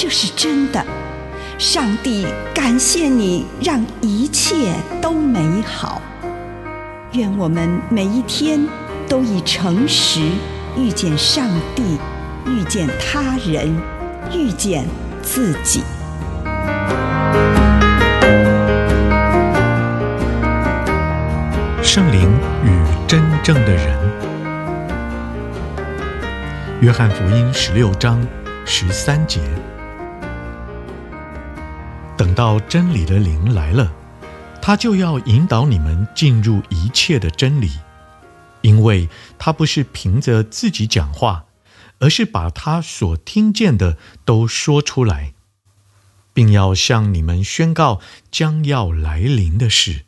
这是真的，上帝感谢你，让一切都美好。愿我们每一天都以诚实遇见上帝，遇见他人，遇见自己。圣灵与真正的人，约翰福音十六章十三节。等到真理的灵来了，他就要引导你们进入一切的真理，因为他不是凭着自己讲话，而是把他所听见的都说出来，并要向你们宣告将要来临的事。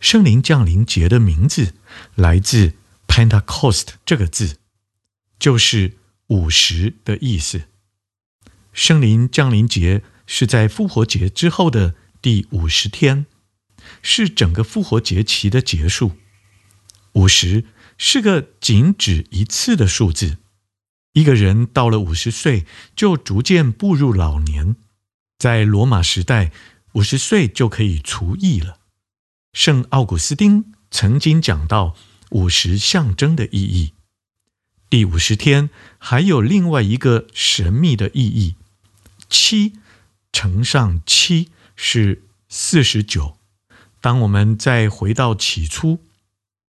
圣灵降临节的名字来自 Pentecost 这个字，就是五十的意思。圣灵降临节是在复活节之后的第五十天，是整个复活节期的结束。五十是个仅止一次的数字。一个人到了五十岁，就逐渐步入老年。在罗马时代，五十岁就可以除役了。圣奥古斯丁曾经讲到五十象征的意义。第五十天还有另外一个神秘的意义。七乘上七是四十九。当我们再回到起初，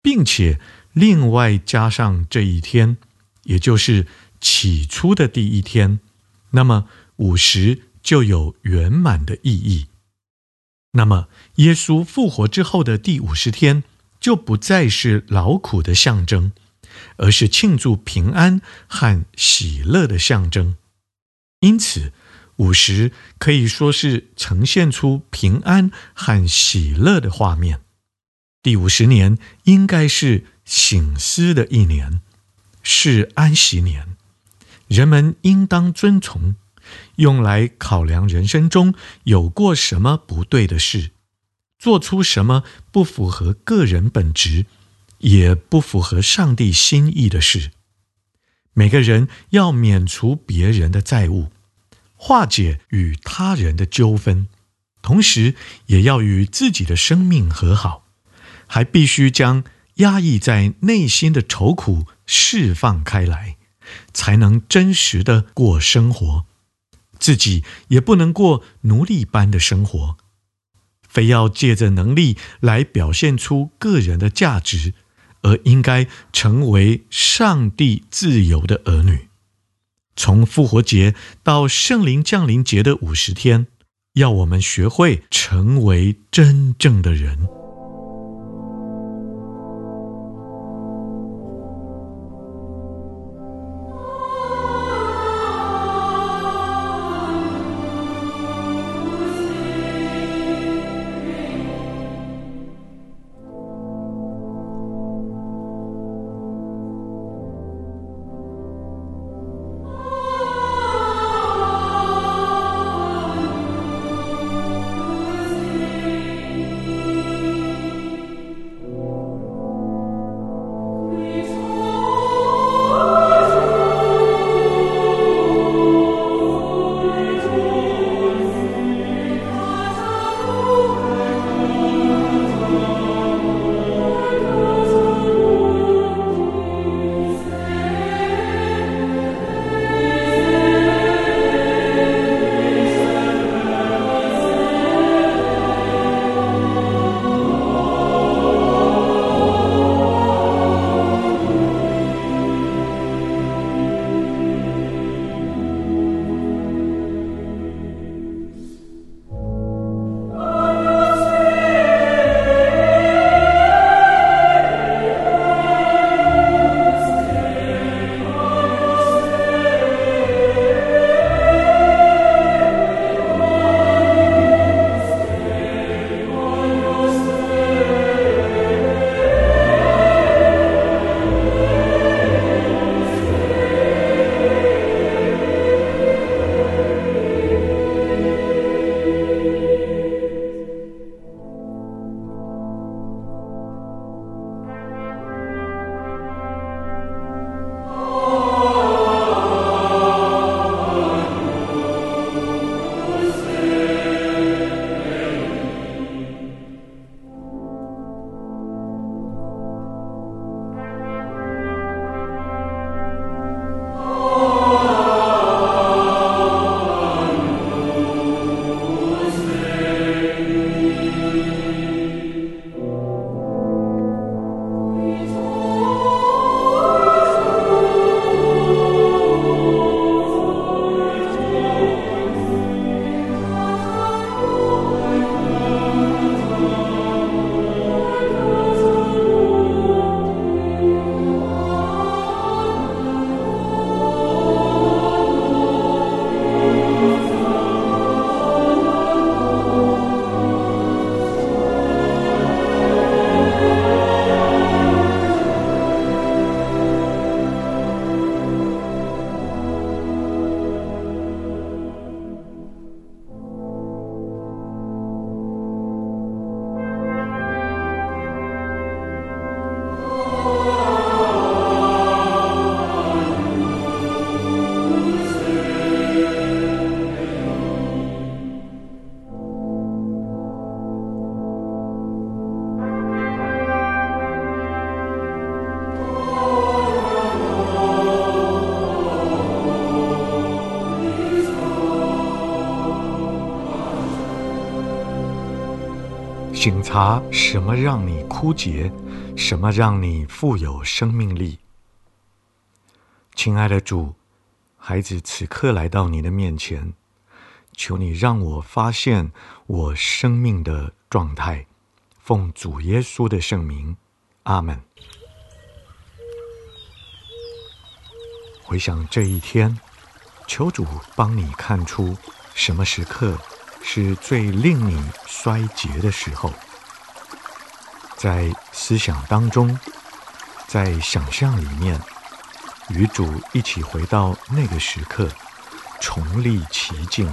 并且另外加上这一天，也就是起初的第一天，那么五十就有圆满的意义。那么耶稣复活之后的第五十天，就不再是劳苦的象征，而是庆祝平安和喜乐的象征。因此，五十可以说是呈现出平安和喜乐的画面。第五十年应该是醒思的一年，是安息年，人们应当遵从，用来考量人生中有过什么不对的事，做出什么不符合个人本质，也不符合上帝心意的事。每个人要免除别人的债务。化解与他人的纠纷，同时也要与自己的生命和好，还必须将压抑在内心的愁苦释放开来，才能真实的过生活。自己也不能过奴隶般的生活，非要借着能力来表现出个人的价值，而应该成为上帝自由的儿女。从复活节到圣灵降临节的五十天，要我们学会成为真正的人。省察什么让你枯竭，什么让你富有生命力。亲爱的主，孩子此刻来到你的面前，求你让我发现我生命的状态。奉主耶稣的圣名，阿门。回想这一天，求主帮你看出什么时刻是最令你衰竭的时候，在思想当中，在想象里面，与主一起回到那个时刻，重历奇境。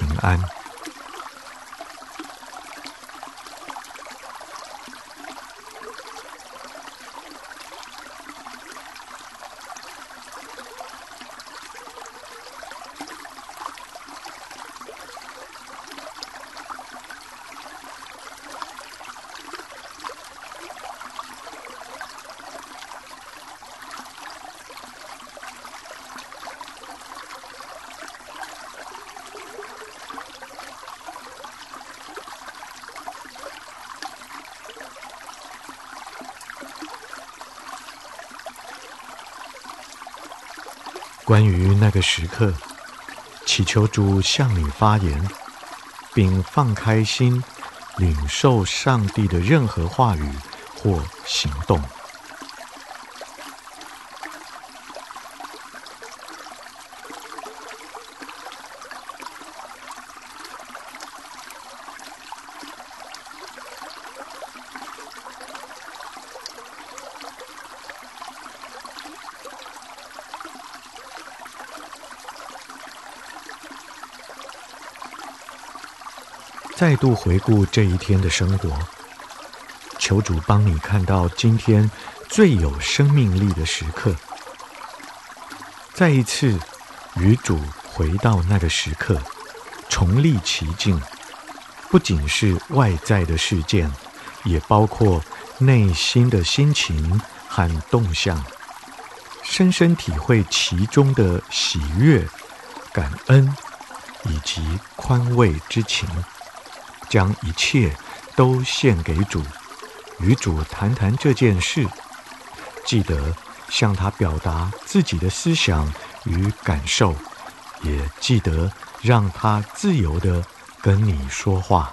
平安。关于那个时刻，祈求主向你发言，并放开心，领受上帝的任何话语或行动。再度回顾这一天的生活，求主帮你看到今天最有生命力的时刻。再一次与主回到那个时刻，重历其境，不仅是外在的事件，也包括内心的心情和动向，深深体会其中的喜悦、感恩以及宽慰之情。将一切都献给主，与主谈谈这件事。记得向他表达自己的思想与感受，也记得让他自由的跟你说话。